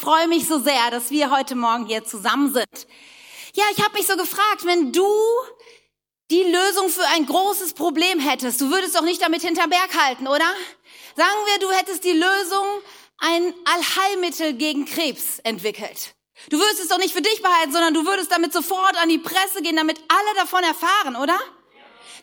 freue mich so sehr, dass wir heute Morgen hier zusammen sind. Ja, ich habe mich so gefragt, wenn du die Lösung für ein großes Problem hättest, du würdest doch nicht damit hinterm Berg halten, oder? Sagen wir, du hättest die Lösung, ein Allheilmittel gegen Krebs entwickelt. Du würdest es doch nicht für dich behalten, sondern du würdest damit sofort an die Presse gehen, damit alle davon erfahren, oder?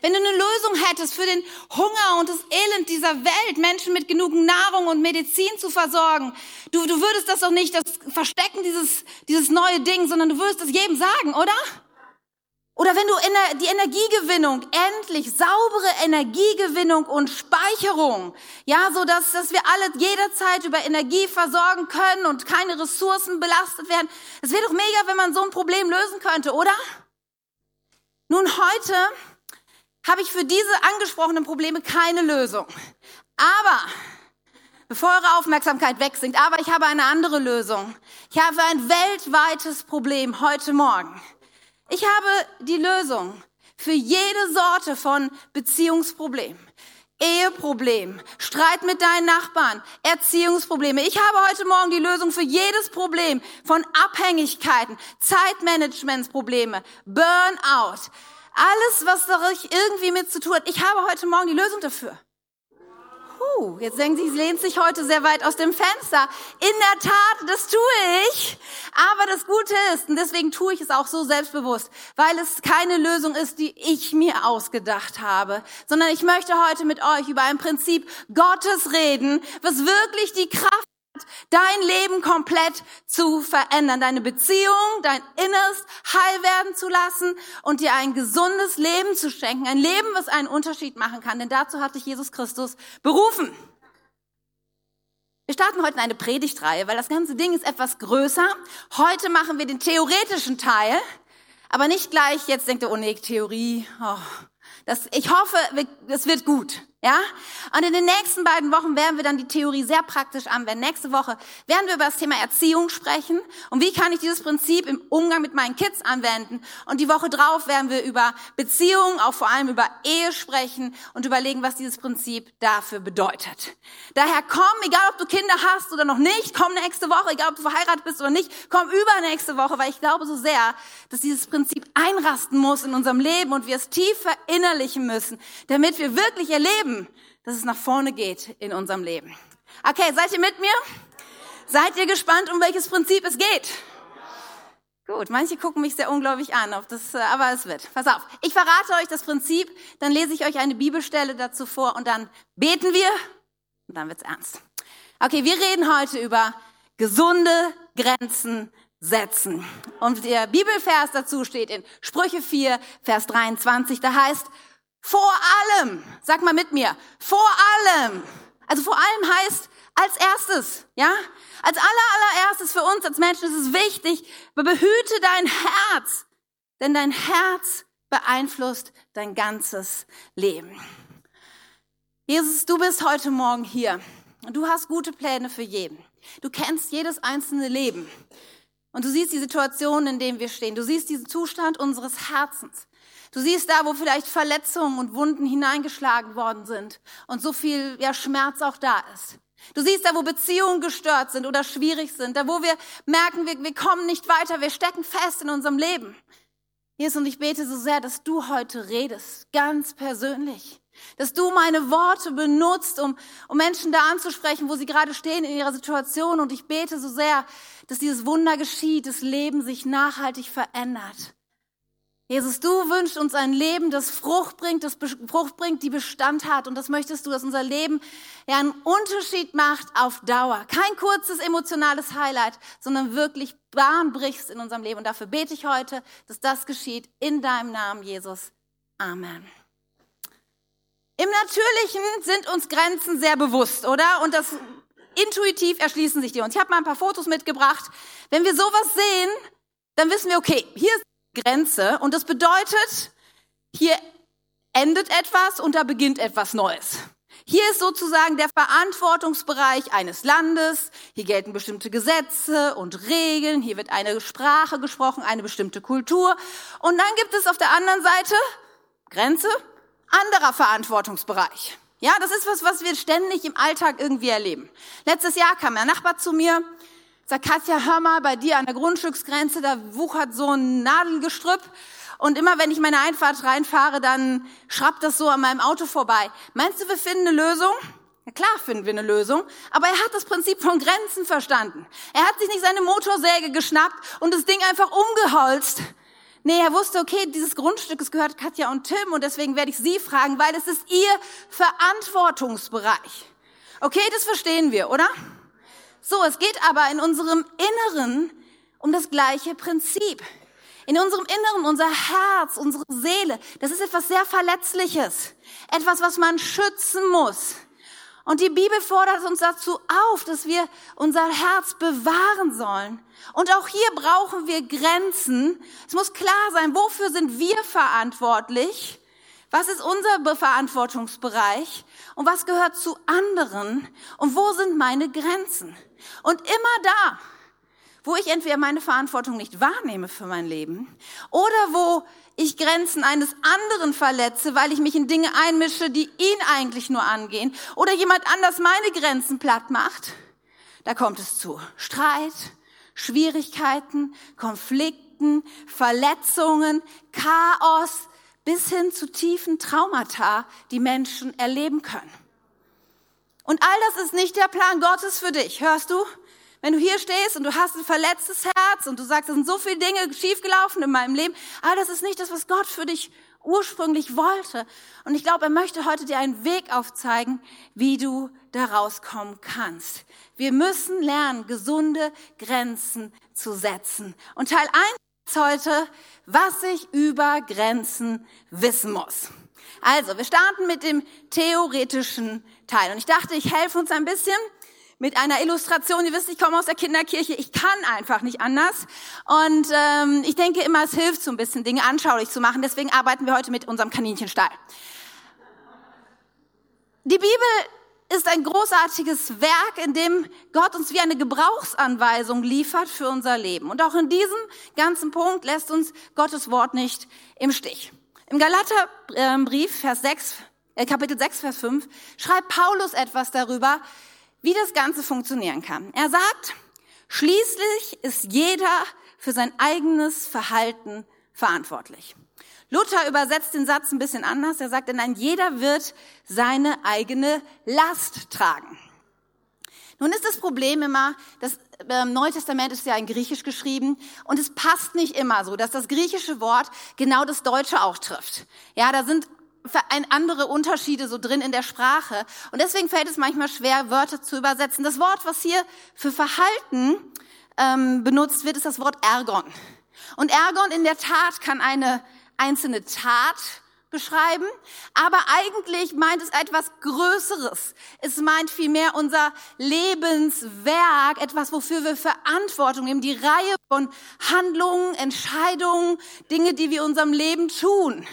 Wenn du eine Lösung hättest für den Hunger und das Elend dieser Welt, Menschen mit genug Nahrung und Medizin zu versorgen, du, du würdest das doch nicht das verstecken, dieses, dieses neue Ding, sondern du würdest das jedem sagen, oder? Oder wenn du die Energiegewinnung, endlich saubere Energiegewinnung und Speicherung, ja, so dass, dass wir alle jederzeit über Energie versorgen können und keine Ressourcen belastet werden. Es wäre doch mega, wenn man so ein Problem lösen könnte, oder? Nun, heute habe ich für diese angesprochenen Probleme keine Lösung. Aber, bevor eure Aufmerksamkeit wegsinkt, aber ich habe eine andere Lösung. Ich habe ein weltweites Problem heute Morgen. Ich habe die Lösung für jede Sorte von Beziehungsproblem. Eheproblem, Streit mit deinen Nachbarn, Erziehungsprobleme. Ich habe heute Morgen die Lösung für jedes Problem von Abhängigkeiten, Zeitmanagementsprobleme, Burnout, alles, was da irgendwie mit zu tun hat. Ich habe heute Morgen die Lösung dafür. Puh, jetzt denken Sie, sie lehnt sich heute sehr weit aus dem Fenster. In der Tat, das tue ich. Aber das Gute ist, und deswegen tue ich es auch so selbstbewusst, weil es keine Lösung ist, die ich mir ausgedacht habe, sondern ich möchte heute mit euch über ein Prinzip Gottes reden, was wirklich die Kraft dein Leben komplett zu verändern, deine Beziehung, dein Innerst heil werden zu lassen und dir ein gesundes Leben zu schenken, ein Leben, was einen Unterschied machen kann, denn dazu hat dich Jesus Christus berufen. Wir starten heute eine Predigtreihe, weil das ganze Ding ist etwas größer. Heute machen wir den theoretischen Teil, aber nicht gleich, jetzt denkt ihr, oh nee, Theorie, oh, das, ich hoffe, es wird gut. Ja? Und in den nächsten beiden Wochen werden wir dann die Theorie sehr praktisch anwenden. Nächste Woche werden wir über das Thema Erziehung sprechen und wie kann ich dieses Prinzip im Umgang mit meinen Kids anwenden. Und die Woche drauf werden wir über Beziehungen, auch vor allem über Ehe sprechen und überlegen, was dieses Prinzip dafür bedeutet. Daher komm, egal ob du Kinder hast oder noch nicht, komm nächste Woche, egal ob du verheiratet bist oder nicht, komm übernächste Woche, weil ich glaube so sehr, dass dieses Prinzip einrasten muss in unserem Leben und wir es tief verinnerlichen müssen, damit wir wirklich erleben, erleben, dass es nach vorne geht in unserem Leben. Okay, seid ihr mit mir? Seid ihr gespannt, um welches Prinzip es geht? Gut, manche gucken mich sehr ungläubig an, ob das, äh, aber es wird. Pass auf, ich verrate euch das Prinzip, dann lese ich euch eine Bibelstelle dazu vor und dann beten wir und dann wird's ernst. Okay, wir reden heute über gesunde Grenzen setzen. Und der Bibelvers dazu steht in Sprüche 4, Vers 23, da heißt, vor allem, sag mal mit mir, vor allem. Also vor allem heißt als erstes, ja? Als aller, allererstes für uns als Menschen ist es wichtig, behüte dein Herz, denn dein Herz beeinflusst dein ganzes Leben. Jesus, du bist heute Morgen hier und du hast gute Pläne für jeden. Du kennst jedes einzelne Leben und du siehst die Situation, in der wir stehen. Du siehst diesen Zustand unseres Herzens. Du siehst da, wo vielleicht Verletzungen und Wunden hineingeschlagen worden sind und so viel ja, Schmerz auch da ist. Du siehst da, wo Beziehungen gestört sind oder schwierig sind, da wo wir merken, wir, wir kommen nicht weiter, wir stecken fest in unserem Leben. Jesus, und ich bete so sehr, dass du heute redest, ganz persönlich. Dass du meine Worte benutzt, um, um Menschen da anzusprechen, wo sie gerade stehen in ihrer Situation. Und ich bete so sehr, dass dieses Wunder geschieht, das Leben sich nachhaltig verändert. Jesus, du wünschst uns ein Leben, das Frucht bringt, das Frucht bringt, die Bestand hat. Und das möchtest du, dass unser Leben ja einen Unterschied macht auf Dauer. Kein kurzes emotionales Highlight, sondern wirklich Bahn brichst in unserem Leben. Und dafür bete ich heute, dass das geschieht in deinem Namen, Jesus. Amen. Im Natürlichen sind uns Grenzen sehr bewusst, oder? Und das intuitiv erschließen sich die uns. Ich habe mal ein paar Fotos mitgebracht. Wenn wir sowas sehen, dann wissen wir, okay, hier ist Grenze und das bedeutet, hier endet etwas und da beginnt etwas Neues. Hier ist sozusagen der Verantwortungsbereich eines Landes. Hier gelten bestimmte Gesetze und Regeln. Hier wird eine Sprache gesprochen, eine bestimmte Kultur. Und dann gibt es auf der anderen Seite Grenze, anderer Verantwortungsbereich. Ja, das ist was, was wir ständig im Alltag irgendwie erleben. Letztes Jahr kam ein Nachbar zu mir Sag Katja, hör mal, bei dir an der Grundstücksgrenze, da wuchert so ein Nadelgestrüpp. Und immer wenn ich meine Einfahrt reinfahre, dann schrappt das so an meinem Auto vorbei. Meinst du, wir finden eine Lösung? Ja, klar finden wir eine Lösung, aber er hat das Prinzip von Grenzen verstanden. Er hat sich nicht seine Motorsäge geschnappt und das Ding einfach umgeholzt. Nee, er wusste, okay, dieses Grundstück es gehört Katja und Tim und deswegen werde ich sie fragen, weil es ist ihr Verantwortungsbereich. Okay, das verstehen wir, oder? So, es geht aber in unserem Inneren um das gleiche Prinzip. In unserem Inneren, unser Herz, unsere Seele, das ist etwas sehr Verletzliches. Etwas, was man schützen muss. Und die Bibel fordert uns dazu auf, dass wir unser Herz bewahren sollen. Und auch hier brauchen wir Grenzen. Es muss klar sein, wofür sind wir verantwortlich? Was ist unser Verantwortungsbereich? Und was gehört zu anderen? Und wo sind meine Grenzen? Und immer da, wo ich entweder meine Verantwortung nicht wahrnehme für mein Leben oder wo ich Grenzen eines anderen verletze, weil ich mich in Dinge einmische, die ihn eigentlich nur angehen oder jemand anders meine Grenzen platt macht, da kommt es zu Streit, Schwierigkeiten, Konflikten, Verletzungen, Chaos bis hin zu tiefen Traumata, die Menschen erleben können. Und all das ist nicht der Plan Gottes für dich, hörst du? Wenn du hier stehst und du hast ein verletztes Herz und du sagst, es sind so viele Dinge schiefgelaufen in meinem Leben, all das ist nicht das, was Gott für dich ursprünglich wollte. Und ich glaube, er möchte heute dir einen Weg aufzeigen, wie du da rauskommen kannst. Wir müssen lernen, gesunde Grenzen zu setzen. Und Teil 1 ist heute, was ich über Grenzen wissen muss. Also, wir starten mit dem theoretischen Teil. Und ich dachte, ich helfe uns ein bisschen mit einer Illustration. Ihr wisst, ich komme aus der Kinderkirche, ich kann einfach nicht anders. Und ähm, ich denke immer, es hilft so ein bisschen, Dinge anschaulich zu machen. Deswegen arbeiten wir heute mit unserem Kaninchenstall. Die Bibel ist ein großartiges Werk, in dem Gott uns wie eine Gebrauchsanweisung liefert für unser Leben. Und auch in diesem ganzen Punkt lässt uns Gottes Wort nicht im Stich. Im Galaterbrief, Vers 6, äh, Kapitel 6, Vers 5, schreibt Paulus etwas darüber, wie das Ganze funktionieren kann. Er sagt, schließlich ist jeder für sein eigenes Verhalten verantwortlich. Luther übersetzt den Satz ein bisschen anders. Er sagt, denn jeder wird seine eigene Last tragen. Nun ist das Problem immer, das ähm, Neue Testament ist ja in Griechisch geschrieben und es passt nicht immer so, dass das griechische Wort genau das Deutsche auch trifft. Ja, da sind andere Unterschiede so drin in der Sprache. Und deswegen fällt es manchmal schwer, Wörter zu übersetzen. Das Wort, was hier für Verhalten ähm, benutzt wird, ist das Wort Ergon. Und Ergon in der Tat kann eine einzelne Tat beschreiben, aber eigentlich meint es etwas Größeres. Es meint vielmehr unser Lebenswerk, etwas, wofür wir Verantwortung nehmen, die Reihe von Handlungen, Entscheidungen, Dinge, die wir in unserem Leben tun.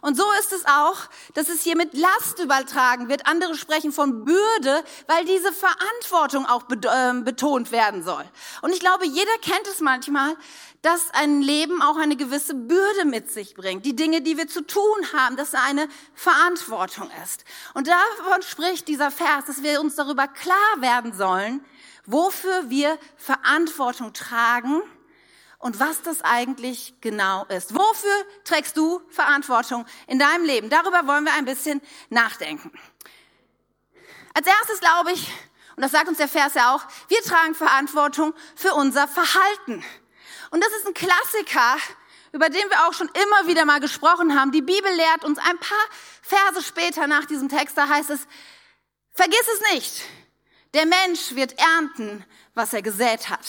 Und so ist es auch, dass es hier mit Last übertragen wird. Andere sprechen von Bürde, weil diese Verantwortung auch ähm, betont werden soll. Und ich glaube, jeder kennt es manchmal, dass ein Leben auch eine gewisse Bürde mit sich bringt. Die Dinge, die wir zu tun haben, dass eine Verantwortung ist. Und davon spricht dieser Vers, dass wir uns darüber klar werden sollen, wofür wir Verantwortung tragen und was das eigentlich genau ist. Wofür trägst du Verantwortung in deinem Leben? Darüber wollen wir ein bisschen nachdenken. Als erstes glaube ich, und das sagt uns der Vers ja auch, wir tragen Verantwortung für unser Verhalten. Und das ist ein Klassiker, über den wir auch schon immer wieder mal gesprochen haben. Die Bibel lehrt uns ein paar Verse später nach diesem Text, da heißt es, vergiss es nicht, der Mensch wird ernten, was er gesät hat.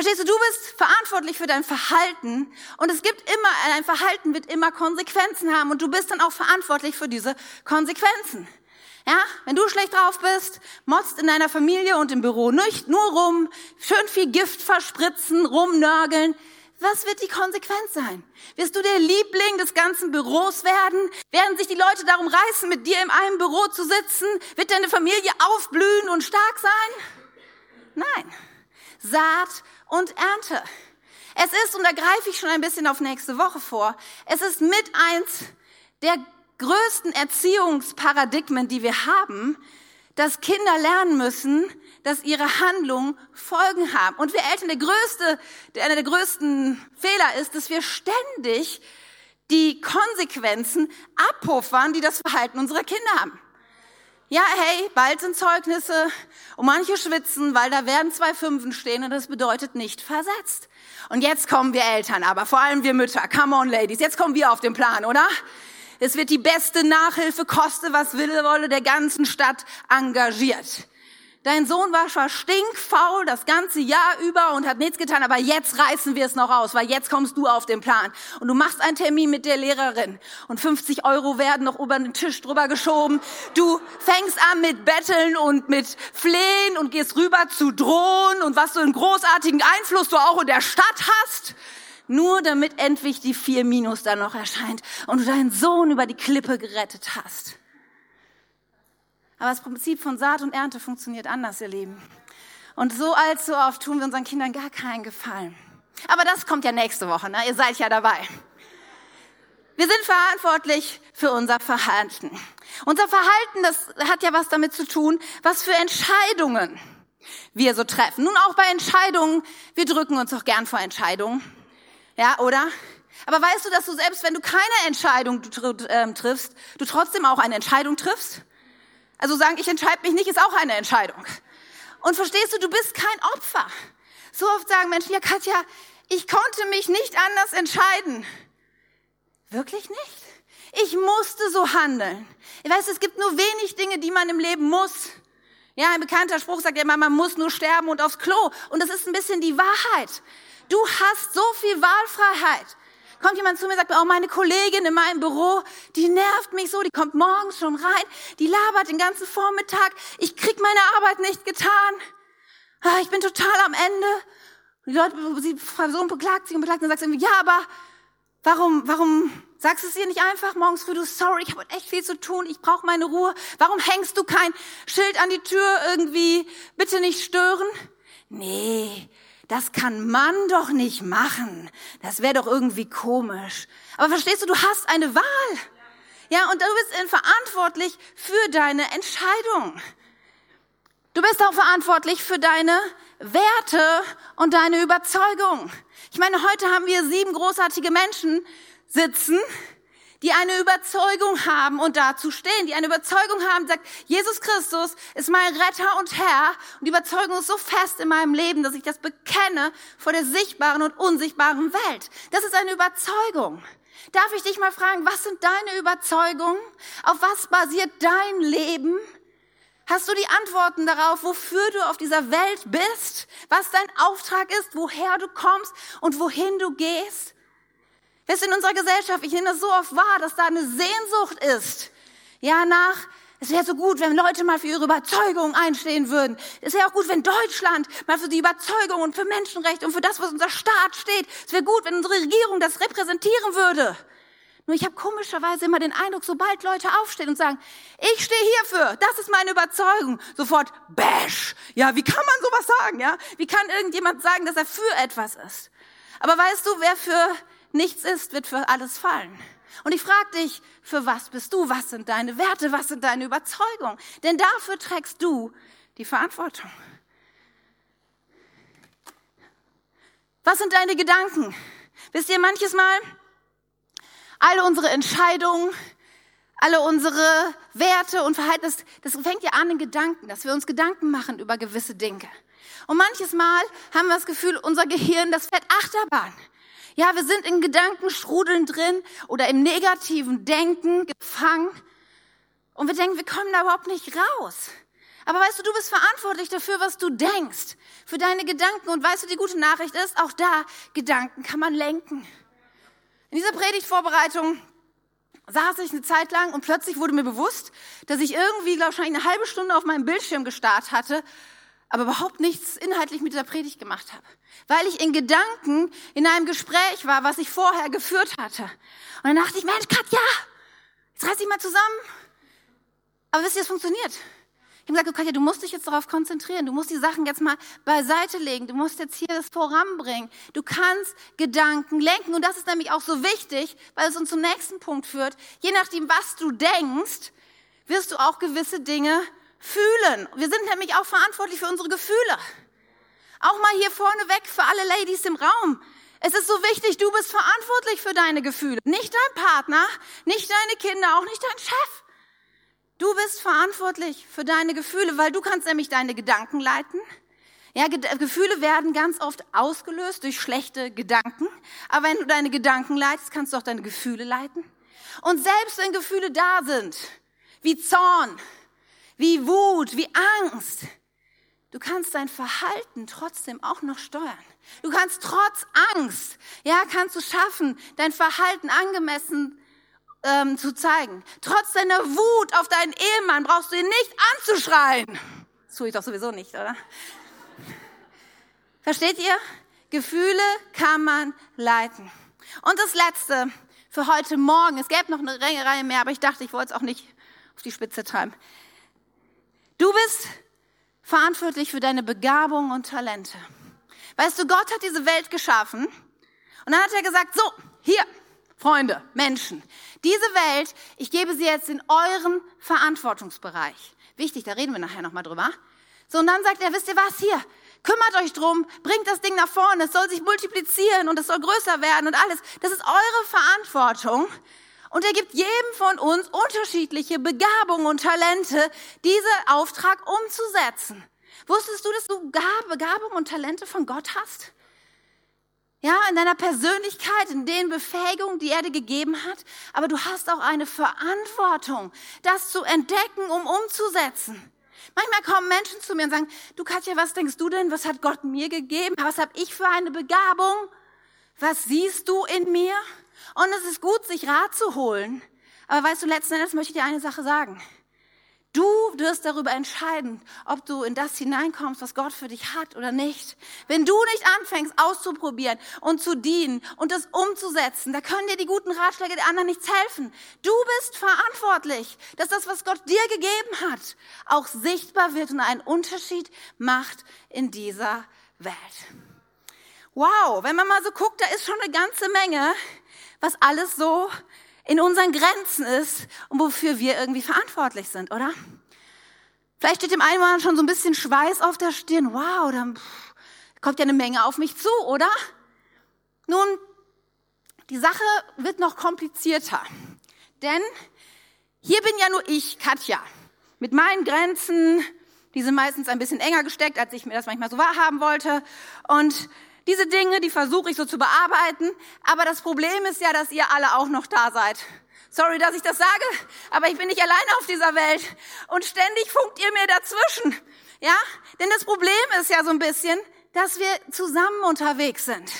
Verstehst du, du bist verantwortlich für dein Verhalten und es gibt immer, dein Verhalten wird immer Konsequenzen haben und du bist dann auch verantwortlich für diese Konsequenzen. Ja, wenn du schlecht drauf bist, motzt in deiner Familie und im Büro nicht nur rum, schön viel Gift verspritzen, rumnörgeln. Was wird die Konsequenz sein? Wirst du der Liebling des ganzen Büros werden? Werden sich die Leute darum reißen, mit dir in einem Büro zu sitzen? Wird deine Familie aufblühen und stark sein? Nein. Saat und Ernte. Es ist, und da greife ich schon ein bisschen auf nächste Woche vor, es ist mit eins der größten Erziehungsparadigmen, die wir haben, dass Kinder lernen müssen, dass ihre Handlungen Folgen haben. Und wir Eltern, der größte, der, einer der größten Fehler ist, dass wir ständig die Konsequenzen abpuffern, die das Verhalten unserer Kinder haben. Ja, hey, bald sind Zeugnisse und manche schwitzen, weil da werden zwei Fünfen stehen und das bedeutet nicht versetzt. Und jetzt kommen wir Eltern, aber vor allem wir Mütter, come on Ladies, jetzt kommen wir auf den Plan, oder? Es wird die beste Nachhilfe, koste was wille wolle, der ganzen Stadt engagiert. Dein Sohn war zwar stinkfaul das ganze Jahr über und hat nichts getan, aber jetzt reißen wir es noch aus, weil jetzt kommst du auf den Plan. Und du machst einen Termin mit der Lehrerin und 50 Euro werden noch über den Tisch drüber geschoben. Du fängst an mit Betteln und mit Flehen und gehst rüber zu drohen und was so einen großartigen Einfluss du auch in der Stadt hast. Nur damit endlich die vier Minus dann noch erscheint und du deinen Sohn über die Klippe gerettet hast. Aber das Prinzip von Saat und Ernte funktioniert anders, ihr Lieben. Und so allzu oft tun wir unseren Kindern gar keinen Gefallen. Aber das kommt ja nächste Woche, ne? ihr seid ja dabei. Wir sind verantwortlich für unser Verhalten. Unser Verhalten, das hat ja was damit zu tun, was für Entscheidungen wir so treffen. Nun auch bei Entscheidungen, wir drücken uns auch gern vor Entscheidungen. Ja, oder? Aber weißt du, dass du selbst, wenn du keine Entscheidung ähm, triffst, du trotzdem auch eine Entscheidung triffst? Also sagen, ich entscheide mich nicht, ist auch eine Entscheidung. Und verstehst du, du bist kein Opfer. So oft sagen Menschen, ja Katja, ich konnte mich nicht anders entscheiden. Wirklich nicht? Ich musste so handeln. Ich weiß, es gibt nur wenig Dinge, die man im Leben muss. Ja, ein bekannter Spruch sagt ja immer, man muss nur sterben und aufs Klo. Und das ist ein bisschen die Wahrheit. Du hast so viel Wahlfreiheit kommt jemand zu mir und sagt, oh, meine Kollegin in meinem Büro, die nervt mich so, die kommt morgens schon rein, die labert den ganzen Vormittag, ich krieg meine Arbeit nicht getan. Ah, ich bin total am Ende. Die Leute, sie Person beklagt sich und beklagt und sagt irgendwie, ja, aber warum, warum sagst du es ihr nicht einfach morgens früh, du, sorry, ich habe echt viel zu tun, ich brauche meine Ruhe. Warum hängst du kein Schild an die Tür irgendwie, bitte nicht stören? Nee, das kann man doch nicht machen. Das wäre doch irgendwie komisch. Aber verstehst du, du hast eine Wahl. Ja, und du bist verantwortlich für deine Entscheidung. Du bist auch verantwortlich für deine Werte und deine Überzeugung. Ich meine, heute haben wir sieben großartige Menschen sitzen, die eine Überzeugung haben und dazu stehen, die eine Überzeugung haben, sagt, Jesus Christus ist mein Retter und Herr und die Überzeugung ist so fest in meinem Leben, dass ich das bekenne vor der sichtbaren und unsichtbaren Welt. Das ist eine Überzeugung. Darf ich dich mal fragen, was sind deine Überzeugungen? Auf was basiert dein Leben? Hast du die Antworten darauf, wofür du auf dieser Welt bist? Was dein Auftrag ist, woher du kommst und wohin du gehst? Wisst in unserer Gesellschaft, ich nehme das so oft wahr, dass da eine Sehnsucht ist. Ja, nach, es wäre so gut, wenn Leute mal für ihre Überzeugung einstehen würden. Es wäre auch gut, wenn Deutschland mal für die Überzeugung und für Menschenrechte und für das, was unser Staat steht. Es wäre gut, wenn unsere Regierung das repräsentieren würde. Nur ich habe komischerweise immer den Eindruck, sobald Leute aufstehen und sagen, ich stehe hierfür, das ist meine Überzeugung, sofort bash. Ja, wie kann man sowas sagen, ja? Wie kann irgendjemand sagen, dass er für etwas ist? Aber weißt du, wer für nichts ist, wird für alles fallen. Und ich frage dich, für was bist du? Was sind deine Werte? Was sind deine Überzeugungen? Denn dafür trägst du die Verantwortung. Was sind deine Gedanken? Wisst ihr, manches Mal, alle unsere Entscheidungen, alle unsere Werte und Verhalten, das, fängt ja an in Gedanken, dass wir uns Gedanken machen über gewisse Dinge. Und manches Mal haben wir das Gefühl, unser Gehirn, das fährt Achterbahn. Ja, wir sind in Gedankenstrudeln drin oder im negativen Denken gefangen. Und wir denken, wir kommen da überhaupt nicht raus. Aber weißt du, du bist verantwortlich dafür, was du denkst, für deine Gedanken. Und weißt du, die gute Nachricht ist, auch da, Gedanken kann man lenken. In dieser Predigtvorbereitung saß ich eine Zeit lang und plötzlich wurde mir bewusst, dass ich irgendwie, wahrscheinlich eine halbe Stunde auf meinem Bildschirm gestarrt hatte aber überhaupt nichts inhaltlich mit dieser Predigt gemacht habe. Weil ich in Gedanken in einem Gespräch war, was ich vorher geführt hatte. Und dann dachte ich, Mensch, Katja, jetzt reiß dich mal zusammen. Aber wisst ihr, es funktioniert. Ich habe gesagt, Katja, du musst dich jetzt darauf konzentrieren. Du musst die Sachen jetzt mal beiseite legen. Du musst jetzt hier das voranbringen. Du kannst Gedanken lenken. Und das ist nämlich auch so wichtig, weil es uns zum nächsten Punkt führt. Je nachdem, was du denkst, wirst du auch gewisse Dinge fühlen. Wir sind nämlich auch verantwortlich für unsere Gefühle. Auch mal hier vorne weg für alle Ladies im Raum. Es ist so wichtig, du bist verantwortlich für deine Gefühle. Nicht dein Partner, nicht deine Kinder, auch nicht dein Chef. Du bist verantwortlich für deine Gefühle, weil du kannst nämlich deine Gedanken leiten. Ja, Gefühle werden ganz oft ausgelöst durch schlechte Gedanken. Aber wenn du deine Gedanken leitest, kannst du auch deine Gefühle leiten. Und selbst wenn Gefühle da sind, wie Zorn, wie Wut, wie Angst, du kannst dein Verhalten trotzdem auch noch steuern. Du kannst trotz Angst, ja, kannst du schaffen, dein Verhalten angemessen ähm, zu zeigen. Trotz deiner Wut auf deinen Ehemann brauchst du ihn nicht anzuschreien. Das tue ich doch sowieso nicht, oder? Versteht ihr? Gefühle kann man leiten. Und das Letzte für heute Morgen. Es gäbe noch eine Reihe mehr, aber ich dachte, ich wollte es auch nicht auf die Spitze treiben. Du bist verantwortlich für deine Begabung und Talente. Weißt du, Gott hat diese Welt geschaffen und dann hat er gesagt, so, hier, Freunde, Menschen, diese Welt, ich gebe sie jetzt in euren Verantwortungsbereich. Wichtig, da reden wir nachher nochmal drüber. So, und dann sagt er, wisst ihr was, hier, kümmert euch drum, bringt das Ding nach vorne, es soll sich multiplizieren und es soll größer werden und alles. Das ist eure Verantwortung. Und er gibt jedem von uns unterschiedliche Begabungen und Talente, diesen Auftrag umzusetzen. Wusstest du, dass du Begabungen und Talente von Gott hast? Ja, in deiner Persönlichkeit, in den Befähigungen, die er dir gegeben hat. Aber du hast auch eine Verantwortung, das zu entdecken, um umzusetzen. Manchmal kommen Menschen zu mir und sagen, du Katja, was denkst du denn? Was hat Gott mir gegeben? Was habe ich für eine Begabung? Was siehst du in mir? Und es ist gut, sich Rat zu holen. Aber weißt du, letzten Endes möchte ich dir eine Sache sagen. Du wirst darüber entscheiden, ob du in das hineinkommst, was Gott für dich hat oder nicht. Wenn du nicht anfängst auszuprobieren und zu dienen und das umzusetzen, da können dir die guten Ratschläge der anderen nichts helfen. Du bist verantwortlich, dass das, was Gott dir gegeben hat, auch sichtbar wird und einen Unterschied macht in dieser Welt. Wow, wenn man mal so guckt, da ist schon eine ganze Menge, was alles so in unseren Grenzen ist und wofür wir irgendwie verantwortlich sind, oder? Vielleicht steht dem einen oder anderen schon so ein bisschen Schweiß auf der Stirn. Wow, dann kommt ja eine Menge auf mich zu, oder? Nun, die Sache wird noch komplizierter. Denn hier bin ja nur ich, Katja, mit meinen Grenzen, die sind meistens ein bisschen enger gesteckt, als ich mir das manchmal so wahrhaben wollte. Und diese Dinge, die versuche ich so zu bearbeiten. Aber das Problem ist ja, dass ihr alle auch noch da seid. Sorry, dass ich das sage, aber ich bin nicht alleine auf dieser Welt. Und ständig funkt ihr mir dazwischen. Ja? Denn das Problem ist ja so ein bisschen, dass wir zusammen unterwegs sind.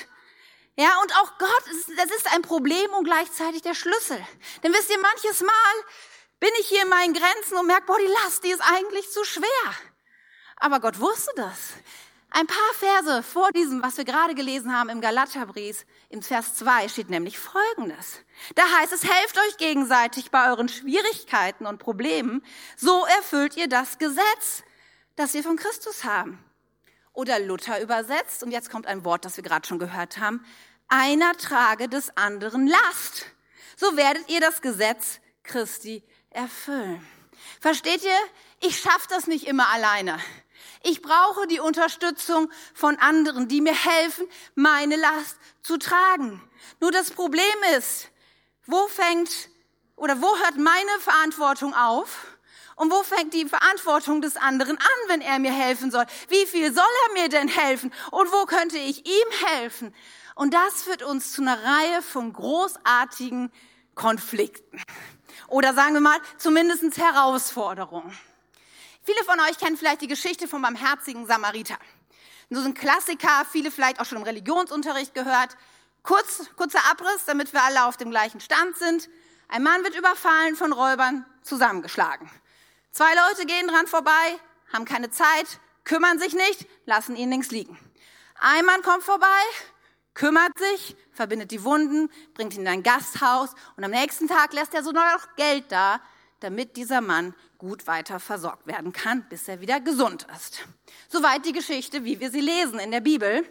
Ja, und auch Gott, das ist ein Problem und gleichzeitig der Schlüssel. Denn wisst ihr, manches Mal bin ich hier in meinen Grenzen und merke, boah, die Last, die ist eigentlich zu schwer. Aber Gott wusste das. Ein paar Verse vor diesem, was wir gerade gelesen haben im Galaterbrief, im Vers 2 steht nämlich Folgendes. Da heißt es, helft euch gegenseitig bei euren Schwierigkeiten und Problemen, so erfüllt ihr das Gesetz, das wir von Christus haben. Oder Luther übersetzt, und jetzt kommt ein Wort, das wir gerade schon gehört haben, einer trage des anderen Last. So werdet ihr das Gesetz Christi erfüllen. Versteht ihr? Ich schaffe das nicht immer alleine. Ich brauche die Unterstützung von anderen, die mir helfen, meine Last zu tragen. Nur das Problem ist, wo fängt oder wo hört meine Verantwortung auf? Und wo fängt die Verantwortung des anderen an, wenn er mir helfen soll? Wie viel soll er mir denn helfen? Und wo könnte ich ihm helfen? Und das führt uns zu einer Reihe von großartigen Konflikten. Oder sagen wir mal, zumindest Herausforderungen. Viele von euch kennen vielleicht die Geschichte vom barmherzigen Samariter. So ein Klassiker, viele vielleicht auch schon im Religionsunterricht gehört. Kurz, kurzer Abriss, damit wir alle auf dem gleichen Stand sind. Ein Mann wird überfallen, von Räubern zusammengeschlagen. Zwei Leute gehen dran vorbei, haben keine Zeit, kümmern sich nicht, lassen ihn links liegen. Ein Mann kommt vorbei, kümmert sich, verbindet die Wunden, bringt ihn in ein Gasthaus und am nächsten Tag lässt er so noch Geld da, damit dieser Mann gut weiter versorgt werden kann, bis er wieder gesund ist. Soweit die Geschichte, wie wir sie lesen in der Bibel.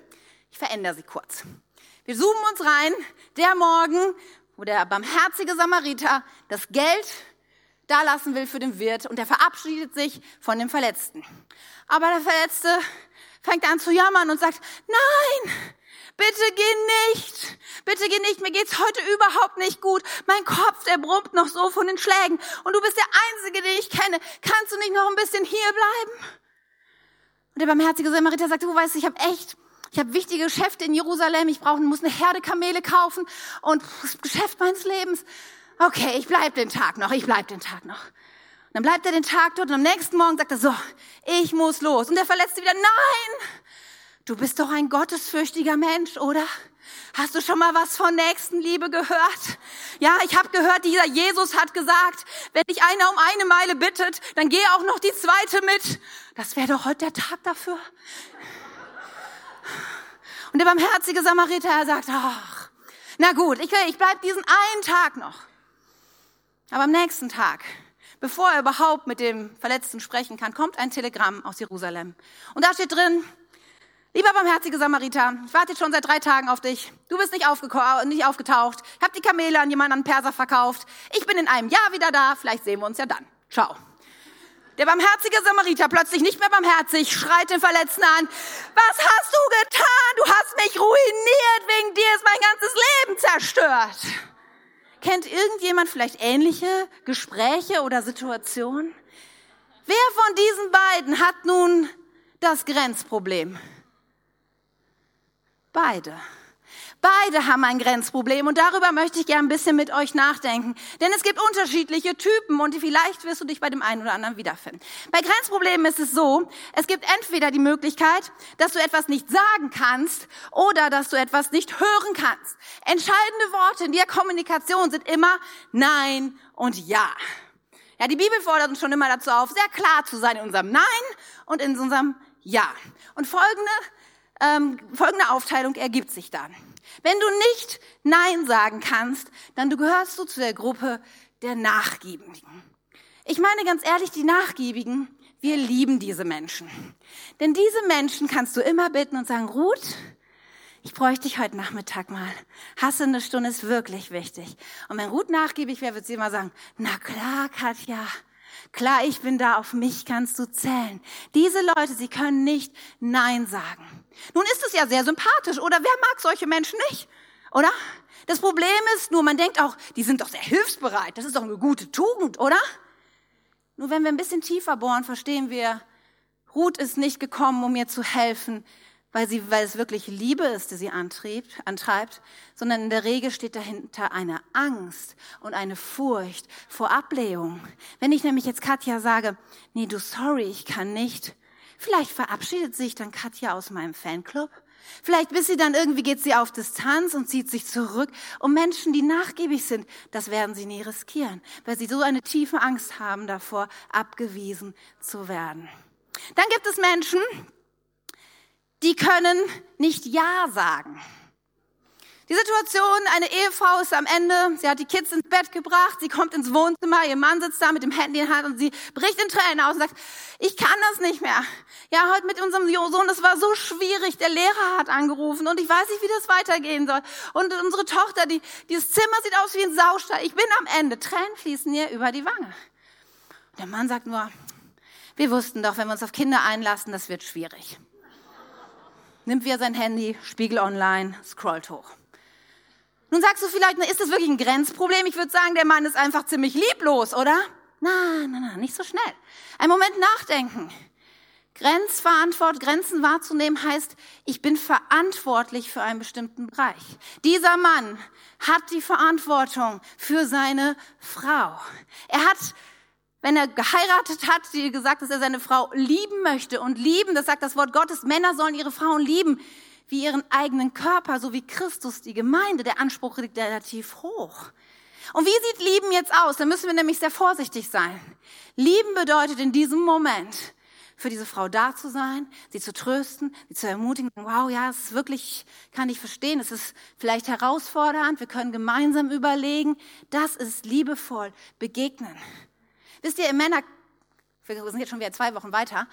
Ich verändere sie kurz. Wir zoomen uns rein, der Morgen, wo der barmherzige Samariter das Geld da lassen will für den Wirt und er verabschiedet sich von dem Verletzten. Aber der Verletzte fängt an zu jammern und sagt, nein, bitte geh nicht, bitte geh nicht, mir geht's heute überhaupt nicht gut. Mein Kopf, der brummt noch so von den Schlägen und du bist der Einzige, den ich kenne. Kannst du nicht noch ein bisschen hier bleiben? Und der barmherzige Samariter sagt, du weißt, ich habe echt ich habe wichtige Geschäfte in Jerusalem, ich brauche, muss eine Herde Kamele kaufen und das Geschäft meines Lebens. Okay, ich bleib den Tag noch, ich bleib den Tag noch. Und dann bleibt er den Tag dort und am nächsten Morgen sagt er so, ich muss los. Und der Verletzte wieder, nein, du bist doch ein gottesfürchtiger Mensch, oder? Hast du schon mal was von Nächstenliebe gehört? Ja, ich habe gehört, dieser Jesus hat gesagt, wenn dich einer um eine Meile bittet, dann geh auch noch die zweite mit. Das wäre doch heute der Tag dafür. Und der barmherzige Samariter, er sagt, ach, na gut, ich, ich bleib diesen einen Tag noch. Aber am nächsten Tag, bevor er überhaupt mit dem Verletzten sprechen kann, kommt ein Telegramm aus Jerusalem. Und da steht drin, lieber barmherzige Samariter, ich warte jetzt schon seit drei Tagen auf dich. Du bist nicht, nicht aufgetaucht. Ich habe die Kamele an jemanden an Perser verkauft. Ich bin in einem Jahr wieder da. Vielleicht sehen wir uns ja dann. Ciao. Der barmherzige Samariter, plötzlich nicht mehr barmherzig, schreit den Verletzten an, was hast du getan? Du hast mich ruiniert, wegen dir ist mein ganzes Leben zerstört. Kennt irgendjemand vielleicht ähnliche Gespräche oder Situationen? Wer von diesen beiden hat nun das Grenzproblem? Beide. Beide haben ein Grenzproblem und darüber möchte ich gerne ein bisschen mit euch nachdenken. Denn es gibt unterschiedliche Typen und vielleicht wirst du dich bei dem einen oder anderen wiederfinden. Bei Grenzproblemen ist es so, es gibt entweder die Möglichkeit, dass du etwas nicht sagen kannst oder dass du etwas nicht hören kannst. Entscheidende Worte in der Kommunikation sind immer Nein und Ja. Ja, die Bibel fordert uns schon immer dazu auf, sehr klar zu sein in unserem Nein und in unserem Ja. Und folgende, ähm, folgende Aufteilung ergibt sich dann. Wenn du nicht Nein sagen kannst, dann gehörst du zu der Gruppe der Nachgiebigen. Ich meine ganz ehrlich, die Nachgiebigen, wir lieben diese Menschen. Denn diese Menschen kannst du immer bitten und sagen, Ruth, ich bräuchte dich heute Nachmittag mal. Hasse eine Stunde ist wirklich wichtig. Und wenn Ruth nachgiebig wäre, wird sie immer sagen, na klar, Katja, klar, ich bin da, auf mich kannst du zählen. Diese Leute, sie können nicht Nein sagen. Nun ist es ja sehr sympathisch, oder wer mag solche Menschen nicht? Oder? Das Problem ist nur, man denkt auch, die sind doch sehr hilfsbereit. Das ist doch eine gute Tugend, oder? Nur wenn wir ein bisschen tiefer bohren, verstehen wir, Ruth ist nicht gekommen, um mir zu helfen, weil, sie, weil es wirklich Liebe ist, die sie antrieb, antreibt, sondern in der Regel steht dahinter eine Angst und eine Furcht vor Ablehnung. Wenn ich nämlich jetzt Katja sage, nee, du sorry, ich kann nicht, Vielleicht verabschiedet sich dann Katja aus meinem Fanclub. Vielleicht bis sie dann irgendwie geht sie auf Distanz und zieht sich zurück. Und Menschen, die nachgiebig sind, das werden sie nie riskieren, weil sie so eine tiefe Angst haben davor, abgewiesen zu werden. Dann gibt es Menschen, die können nicht Ja sagen. Die Situation, eine Ehefrau ist am Ende, sie hat die Kids ins Bett gebracht, sie kommt ins Wohnzimmer, ihr Mann sitzt da mit dem Handy in der Hand und sie bricht in Tränen aus und sagt, ich kann das nicht mehr. Ja, heute mit unserem Sohn, das war so schwierig, der Lehrer hat angerufen und ich weiß nicht, wie das weitergehen soll. Und unsere Tochter, die, dieses Zimmer sieht aus wie ein Saustall. Ich bin am Ende, Tränen fließen ihr über die Wange. Und der Mann sagt nur, wir wussten doch, wenn wir uns auf Kinder einlassen, das wird schwierig. Nimmt wieder sein Handy, Spiegel online, scrollt hoch. Nun sagst du vielleicht, ist das wirklich ein Grenzproblem? Ich würde sagen, der Mann ist einfach ziemlich lieblos, oder? Nein, nein, nein, nicht so schnell. Ein Moment nachdenken. Grenzverantwort, Grenzen wahrzunehmen heißt, ich bin verantwortlich für einen bestimmten Bereich. Dieser Mann hat die Verantwortung für seine Frau. Er hat, wenn er geheiratet hat, die gesagt, dass er seine Frau lieben möchte und lieben, das sagt das Wort Gottes, Männer sollen ihre Frauen lieben wie ihren eigenen Körper, so wie Christus die Gemeinde. Der Anspruch liegt relativ hoch. Und wie sieht Lieben jetzt aus? Da müssen wir nämlich sehr vorsichtig sein. Lieben bedeutet in diesem Moment, für diese Frau da zu sein, sie zu trösten, sie zu ermutigen. Wow, ja, es ist wirklich, kann ich verstehen, es ist vielleicht herausfordernd, wir können gemeinsam überlegen. Das ist liebevoll begegnen. Wisst ihr, Männer, wir sind jetzt schon wieder zwei Wochen weiter,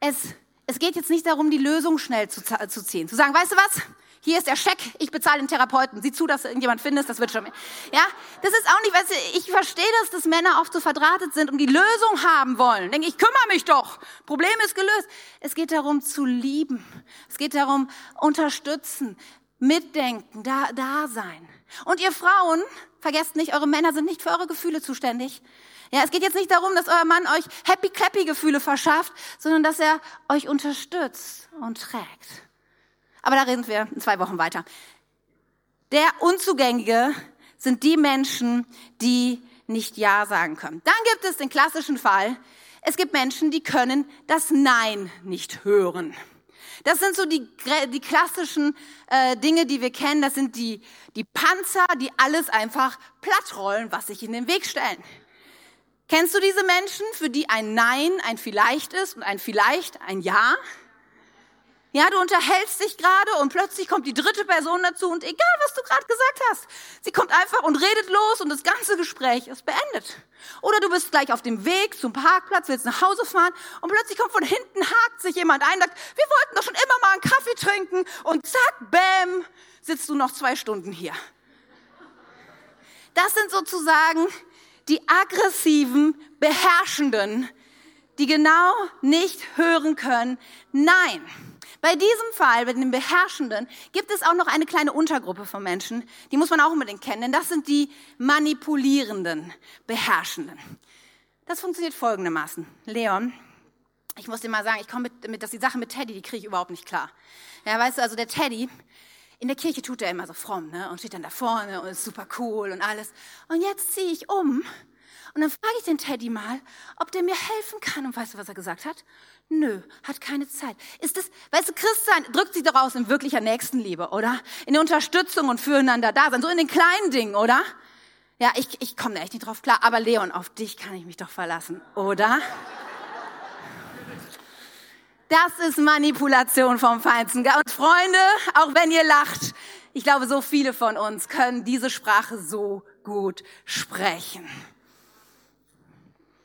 es es geht jetzt nicht darum, die Lösung schnell zu, zu ziehen. Zu sagen, weißt du was? Hier ist der Scheck, ich bezahle den Therapeuten. Sieh zu, dass du irgendjemand findest, das wird schon. Ja, das ist auch nicht, weißt du, ich verstehe das, dass Männer oft so verdrahtet sind und die Lösung haben wollen. Denke ich, kümmere mich doch. Problem ist gelöst. Es geht darum zu lieben. Es geht darum unterstützen, mitdenken, da, da sein. Und ihr Frauen, vergesst nicht, eure Männer sind nicht für eure Gefühle zuständig. Ja, es geht jetzt nicht darum, dass euer Mann euch happy clappy Gefühle verschafft, sondern dass er euch unterstützt und trägt. Aber da reden wir in zwei Wochen weiter. Der Unzugängige sind die Menschen, die nicht Ja sagen können. Dann gibt es den klassischen Fall. Es gibt Menschen, die können das Nein nicht hören. Das sind so die, die klassischen äh, Dinge, die wir kennen. Das sind die, die Panzer, die alles einfach plattrollen, was sich in den Weg stellen. Kennst du diese Menschen, für die ein Nein ein Vielleicht ist und ein Vielleicht ein Ja? Ja, du unterhältst dich gerade und plötzlich kommt die dritte Person dazu und egal, was du gerade gesagt hast, sie kommt einfach und redet los und das ganze Gespräch ist beendet. Oder du bist gleich auf dem Weg zum Parkplatz, willst nach Hause fahren und plötzlich kommt von hinten, hakt sich jemand ein, sagt, wir wollten doch schon immer mal einen Kaffee trinken und zack, bäm, sitzt du noch zwei Stunden hier. Das sind sozusagen die aggressiven, beherrschenden, die genau nicht hören können, nein. Bei diesem Fall, bei den Beherrschenden, gibt es auch noch eine kleine Untergruppe von Menschen, die muss man auch unbedingt kennen, denn das sind die manipulierenden, Beherrschenden. Das funktioniert folgendermaßen. Leon, ich muss dir mal sagen, ich komme mit, mit, dass die Sache mit Teddy, die kriege ich überhaupt nicht klar. Ja, weißt du, also der Teddy, in der Kirche tut er immer so fromm, ne, und steht dann da vorne und ist super cool und alles. Und jetzt ziehe ich um und dann frage ich den Teddy mal, ob der mir helfen kann. Und weißt du, was er gesagt hat? Nö, hat keine Zeit. Ist das, weißt du, Christsein drückt sich doch aus in wirklicher Nächstenliebe, oder? In der Unterstützung und füreinander da sein, so in den kleinen Dingen, oder? Ja, ich, ich komme da echt nicht drauf klar, aber Leon, auf dich kann ich mich doch verlassen, oder? Das ist Manipulation vom Feinsten. Und Freunde, auch wenn ihr lacht, ich glaube, so viele von uns können diese Sprache so gut sprechen.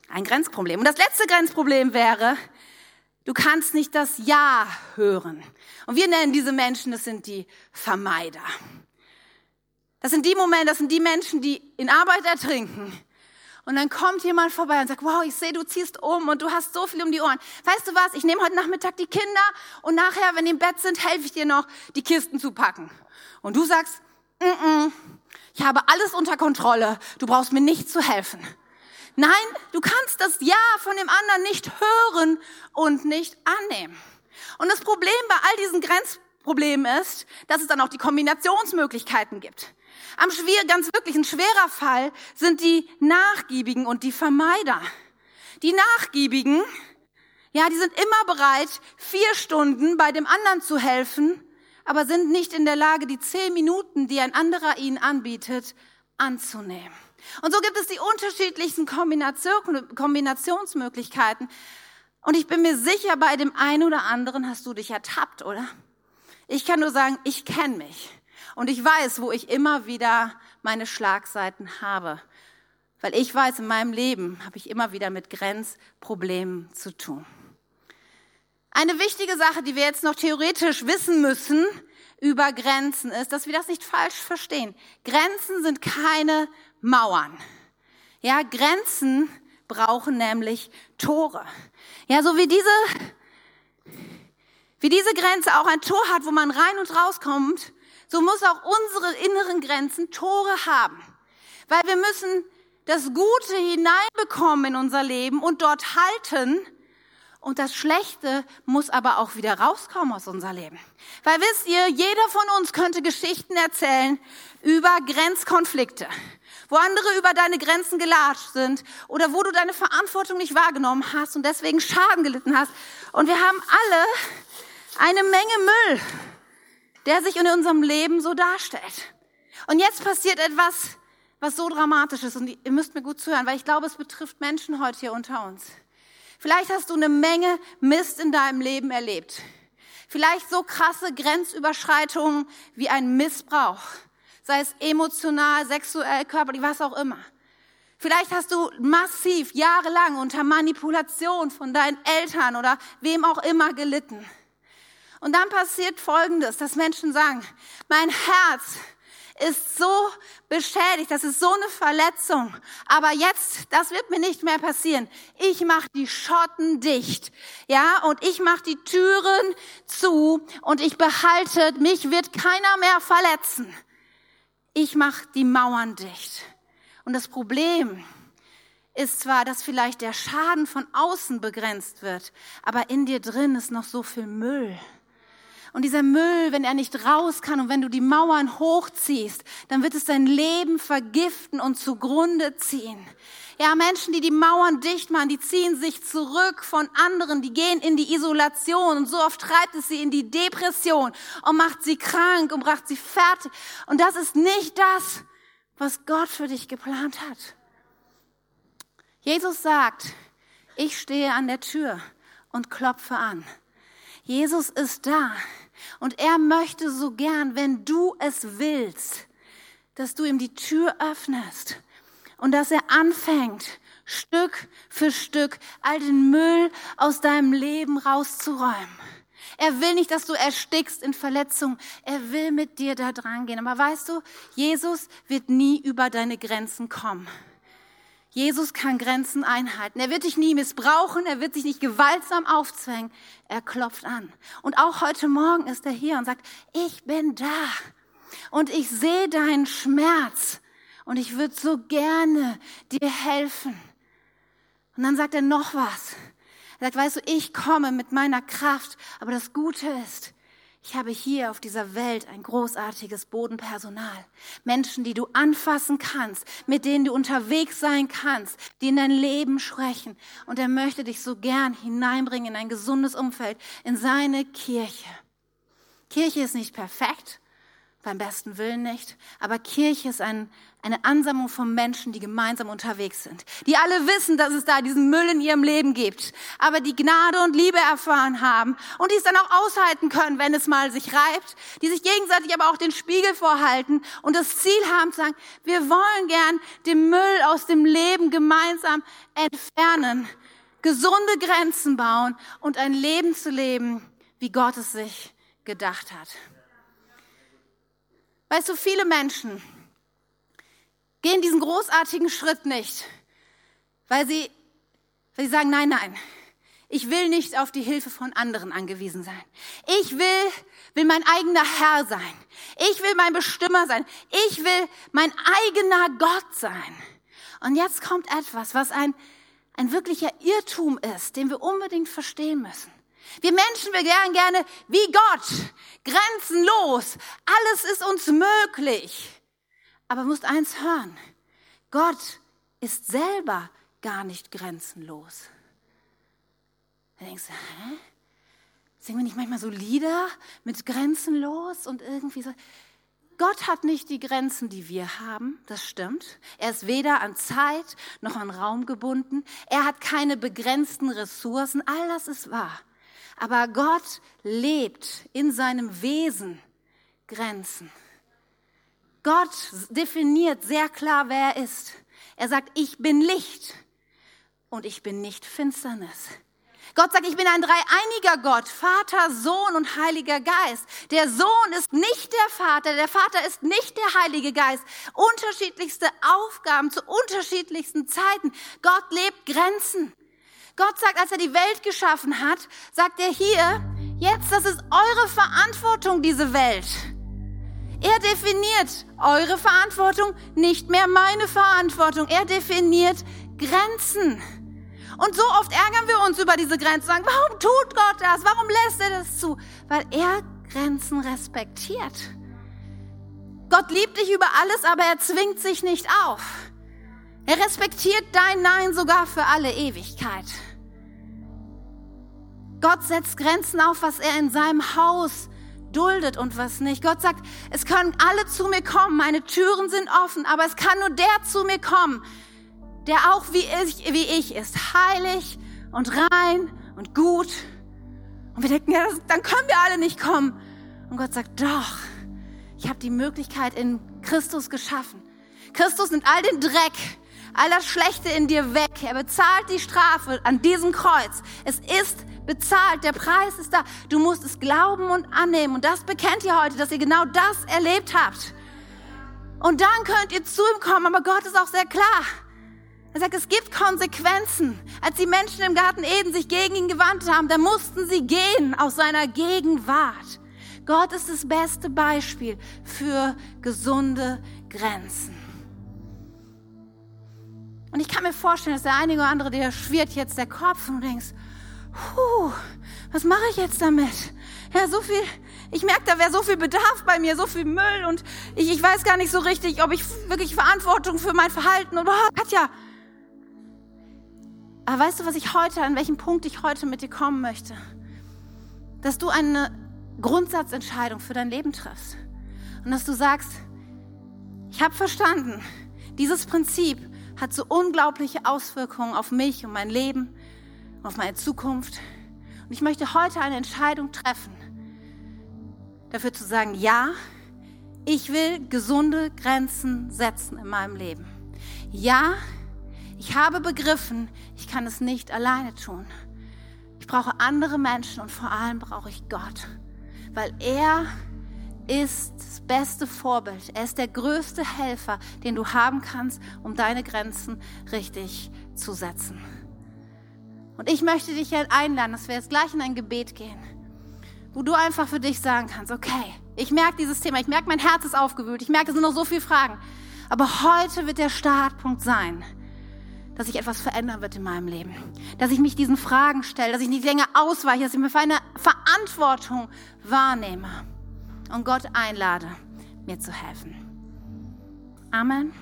Ein Grenzproblem. Und das letzte Grenzproblem wäre, Du kannst nicht das Ja hören. Und wir nennen diese Menschen, das sind die Vermeider. Das sind die Momente, das sind die Menschen, die in Arbeit ertrinken. Und dann kommt jemand vorbei und sagt, wow, ich sehe, du ziehst um und du hast so viel um die Ohren. Weißt du was, ich nehme heute Nachmittag die Kinder und nachher, wenn die im Bett sind, helfe ich dir noch, die Kisten zu packen. Und du sagst, mm -mm, ich habe alles unter Kontrolle, du brauchst mir nicht zu helfen. Nein, du kannst das Ja von dem anderen nicht hören und nicht annehmen. Und das Problem bei all diesen Grenzproblemen ist, dass es dann auch die Kombinationsmöglichkeiten gibt. Am schwer, ganz wirklich ein schwerer Fall sind die Nachgiebigen und die Vermeider. Die Nachgiebigen, ja, die sind immer bereit, vier Stunden bei dem anderen zu helfen, aber sind nicht in der Lage, die zehn Minuten, die ein anderer ihnen anbietet, anzunehmen. Und so gibt es die unterschiedlichsten Kombination, Kombinationsmöglichkeiten. Und ich bin mir sicher, bei dem einen oder anderen hast du dich ertappt, oder? Ich kann nur sagen, ich kenne mich. Und ich weiß, wo ich immer wieder meine Schlagseiten habe. Weil ich weiß, in meinem Leben habe ich immer wieder mit Grenzproblemen zu tun. Eine wichtige Sache, die wir jetzt noch theoretisch wissen müssen über Grenzen, ist, dass wir das nicht falsch verstehen. Grenzen sind keine Mauern. Ja, Grenzen brauchen nämlich Tore. Ja, so wie diese, wie diese Grenze auch ein Tor hat, wo man rein und rauskommt, so muss auch unsere inneren Grenzen Tore haben. Weil wir müssen das Gute hineinbekommen in unser Leben und dort halten. Und das Schlechte muss aber auch wieder rauskommen aus unser Leben. Weil wisst ihr, jeder von uns könnte Geschichten erzählen über Grenzkonflikte wo andere über deine Grenzen gelatscht sind oder wo du deine Verantwortung nicht wahrgenommen hast und deswegen Schaden gelitten hast. Und wir haben alle eine Menge Müll, der sich in unserem Leben so darstellt. Und jetzt passiert etwas, was so dramatisch ist. Und ihr müsst mir gut zuhören, weil ich glaube, es betrifft Menschen heute hier unter uns. Vielleicht hast du eine Menge Mist in deinem Leben erlebt. Vielleicht so krasse Grenzüberschreitungen wie ein Missbrauch sei es emotional, sexuell, körperlich, was auch immer. Vielleicht hast du massiv jahrelang unter Manipulation von deinen Eltern oder wem auch immer gelitten. Und dann passiert Folgendes, dass Menschen sagen, mein Herz ist so beschädigt, das ist so eine Verletzung. Aber jetzt, das wird mir nicht mehr passieren. Ich mache die Schotten dicht, ja, und ich mache die Türen zu und ich behalte, mich wird keiner mehr verletzen. Ich mache die Mauern dicht. Und das Problem ist zwar, dass vielleicht der Schaden von außen begrenzt wird, aber in dir drin ist noch so viel Müll. Und dieser Müll, wenn er nicht raus kann und wenn du die Mauern hochziehst, dann wird es dein Leben vergiften und zugrunde ziehen. Ja, Menschen, die die Mauern dicht machen, die ziehen sich zurück von anderen, die gehen in die Isolation und so oft treibt es sie in die Depression und macht sie krank und macht sie fertig. Und das ist nicht das, was Gott für dich geplant hat. Jesus sagt, ich stehe an der Tür und klopfe an. Jesus ist da und er möchte so gern, wenn du es willst, dass du ihm die Tür öffnest und dass er anfängt, Stück für Stück all den Müll aus deinem Leben rauszuräumen. Er will nicht, dass du erstickst in Verletzungen. Er will mit dir da dran gehen. Aber weißt du, Jesus wird nie über deine Grenzen kommen. Jesus kann Grenzen einhalten. Er wird dich nie missbrauchen. Er wird sich nicht gewaltsam aufzwängen. Er klopft an. Und auch heute Morgen ist er hier und sagt, ich bin da. Und ich sehe deinen Schmerz. Und ich würde so gerne dir helfen. Und dann sagt er noch was. Er sagt, weißt du, ich komme mit meiner Kraft. Aber das Gute ist, ich habe hier auf dieser Welt ein großartiges Bodenpersonal. Menschen, die du anfassen kannst, mit denen du unterwegs sein kannst, die in dein Leben sprechen. Und er möchte dich so gern hineinbringen in ein gesundes Umfeld, in seine Kirche. Kirche ist nicht perfekt, beim besten Willen nicht. Aber Kirche ist ein, eine Ansammlung von Menschen, die gemeinsam unterwegs sind. Die alle wissen, dass es da diesen Müll in ihrem Leben gibt. Aber die Gnade und Liebe erfahren haben. Und die es dann auch aushalten können, wenn es mal sich reibt. Die sich gegenseitig aber auch den Spiegel vorhalten. Und das Ziel haben zu sagen, wir wollen gern den Müll aus dem Leben gemeinsam entfernen. Gesunde Grenzen bauen und ein Leben zu leben, wie Gott es sich gedacht hat. Weißt du, viele Menschen gehen diesen großartigen Schritt nicht, weil sie, weil sie sagen, nein, nein, ich will nicht auf die Hilfe von anderen angewiesen sein. Ich will, will mein eigener Herr sein. Ich will mein Bestimmer sein. Ich will mein eigener Gott sein. Und jetzt kommt etwas, was ein, ein wirklicher Irrtum ist, den wir unbedingt verstehen müssen. Wir Menschen, wir gern gerne wie Gott, grenzenlos. Alles ist uns möglich. Aber du musst eins hören. Gott ist selber gar nicht grenzenlos. Da denkst du, hä? Singen wir nicht manchmal so Lieder mit grenzenlos und irgendwie so? Gott hat nicht die Grenzen, die wir haben, das stimmt. Er ist weder an Zeit noch an Raum gebunden. Er hat keine begrenzten Ressourcen. All das ist wahr. Aber Gott lebt in seinem Wesen Grenzen. Gott definiert sehr klar, wer er ist. Er sagt, ich bin Licht und ich bin nicht Finsternis. Gott sagt, ich bin ein dreieiniger Gott, Vater, Sohn und Heiliger Geist. Der Sohn ist nicht der Vater, der Vater ist nicht der Heilige Geist. Unterschiedlichste Aufgaben zu unterschiedlichsten Zeiten. Gott lebt Grenzen. Gott sagt, als er die Welt geschaffen hat, sagt er hier, jetzt, das ist eure Verantwortung, diese Welt. Er definiert eure Verantwortung, nicht mehr meine Verantwortung. Er definiert Grenzen. Und so oft ärgern wir uns über diese Grenzen, sagen, warum tut Gott das? Warum lässt er das zu? Weil er Grenzen respektiert. Gott liebt dich über alles, aber er zwingt sich nicht auf. Er respektiert dein Nein sogar für alle Ewigkeit. Gott setzt Grenzen auf, was er in seinem Haus duldet und was nicht. Gott sagt, es können alle zu mir kommen, meine Türen sind offen, aber es kann nur der zu mir kommen, der auch wie ich, wie ich ist, heilig und rein und gut. Und wir denken, ja, das, dann können wir alle nicht kommen. Und Gott sagt, doch, ich habe die Möglichkeit in Christus geschaffen. Christus nimmt all den Dreck, all das Schlechte in dir weg. Er bezahlt die Strafe an diesem Kreuz. Es ist bezahlt. Der Preis ist da. Du musst es glauben und annehmen. Und das bekennt ihr heute, dass ihr genau das erlebt habt. Und dann könnt ihr zu ihm kommen. Aber Gott ist auch sehr klar. Er sagt, es gibt Konsequenzen. Als die Menschen im Garten Eden sich gegen ihn gewandt haben, da mussten sie gehen aus seiner Gegenwart. Gott ist das beste Beispiel für gesunde Grenzen. Und ich kann mir vorstellen, dass der einige oder andere, der schwirrt jetzt der Kopf und du denkst, puh, was mache ich jetzt damit? Ja, so viel, ich merke, da wäre so viel Bedarf bei mir, so viel Müll und ich, ich weiß gar nicht so richtig, ob ich wirklich Verantwortung für mein Verhalten oder Katja. Aber weißt du, was ich heute, an welchem Punkt ich heute mit dir kommen möchte? Dass du eine Grundsatzentscheidung für dein Leben triffst. Und dass du sagst, ich habe verstanden, dieses Prinzip hat so unglaubliche Auswirkungen auf mich und mein Leben, auf meine Zukunft. Und ich möchte heute eine Entscheidung treffen, dafür zu sagen, ja, ich will gesunde Grenzen setzen in meinem Leben. Ja, ich habe begriffen, ich kann es nicht alleine tun. Ich brauche andere Menschen und vor allem brauche ich Gott, weil er ist das beste Vorbild. Er ist der größte Helfer, den du haben kannst, um deine Grenzen richtig zu setzen. Und ich möchte dich einladen, dass wir jetzt gleich in ein Gebet gehen, wo du einfach für dich sagen kannst, okay, ich merke dieses Thema, ich merke, mein Herz ist aufgewühlt, ich merke, es sind noch so viele Fragen. Aber heute wird der Startpunkt sein, dass sich etwas verändern wird in meinem Leben. Dass ich mich diesen Fragen stelle, dass ich nicht länger ausweiche, dass ich mir für eine Verantwortung wahrnehme und Gott einlade, mir zu helfen. Amen.